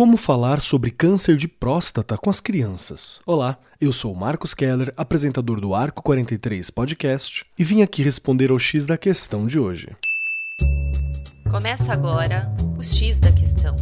Como falar sobre câncer de próstata com as crianças? Olá, eu sou Marcos Keller, apresentador do Arco 43 Podcast, e vim aqui responder ao X da questão de hoje. Começa agora o X da questão.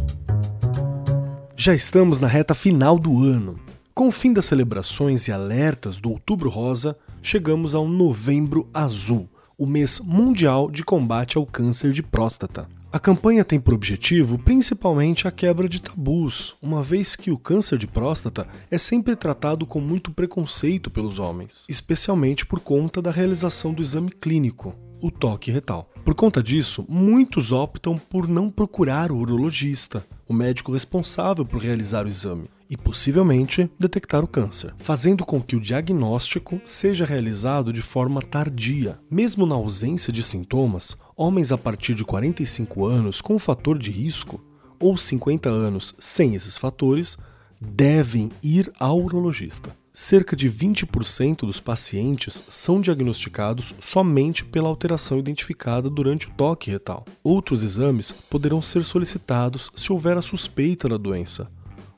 Já estamos na reta final do ano. Com o fim das celebrações e alertas do Outubro Rosa, chegamos ao Novembro Azul, o mês mundial de combate ao câncer de próstata. A campanha tem por objetivo principalmente a quebra de tabus, uma vez que o câncer de próstata é sempre tratado com muito preconceito pelos homens, especialmente por conta da realização do exame clínico, o toque retal. Por conta disso, muitos optam por não procurar o urologista, o médico responsável por realizar o exame, e possivelmente detectar o câncer, fazendo com que o diagnóstico seja realizado de forma tardia. Mesmo na ausência de sintomas, homens a partir de 45 anos com fator de risco ou 50 anos sem esses fatores devem ir ao urologista. Cerca de 20% dos pacientes são diagnosticados somente pela alteração identificada durante o toque retal. Outros exames poderão ser solicitados se houver a suspeita da doença,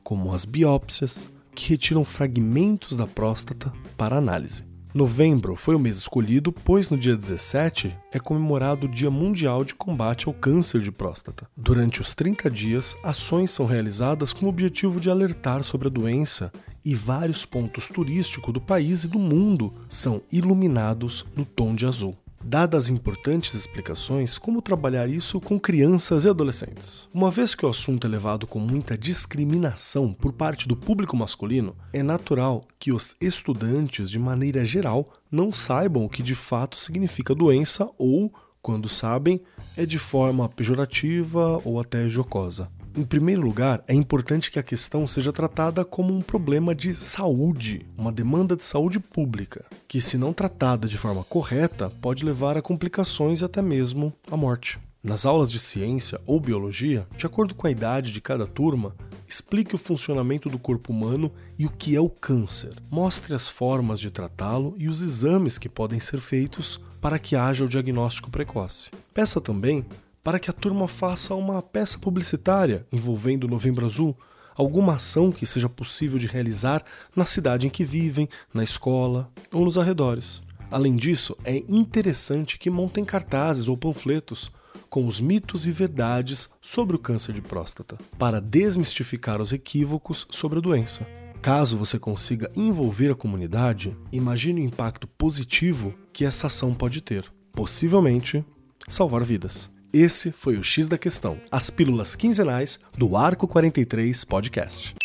como as biópsias, que retiram fragmentos da próstata para análise. Novembro foi o mês escolhido, pois no dia 17 é comemorado o Dia Mundial de Combate ao Câncer de Próstata. Durante os 30 dias, ações são realizadas com o objetivo de alertar sobre a doença e vários pontos turísticos do país e do mundo são iluminados no tom de azul dadas importantes explicações como trabalhar isso com crianças e adolescentes. Uma vez que o assunto é levado com muita discriminação por parte do público masculino, é natural que os estudantes, de maneira geral, não saibam o que de fato significa doença ou, quando sabem, é de forma pejorativa ou até jocosa. Em primeiro lugar, é importante que a questão seja tratada como um problema de saúde, uma demanda de saúde pública, que, se não tratada de forma correta, pode levar a complicações e até mesmo à morte. Nas aulas de ciência ou biologia, de acordo com a idade de cada turma, explique o funcionamento do corpo humano e o que é o câncer. Mostre as formas de tratá-lo e os exames que podem ser feitos para que haja o diagnóstico precoce. Peça também para que a turma faça uma peça publicitária envolvendo o Novembro Azul, alguma ação que seja possível de realizar na cidade em que vivem, na escola ou nos arredores. Além disso, é interessante que montem cartazes ou panfletos com os mitos e verdades sobre o câncer de próstata, para desmistificar os equívocos sobre a doença. Caso você consiga envolver a comunidade, imagine o impacto positivo que essa ação pode ter. Possivelmente, salvar vidas. Esse foi o X da Questão, as pílulas quinzenais do Arco 43 Podcast.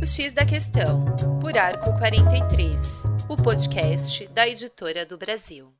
O X da Questão, por Arco 43, o podcast da editora do Brasil.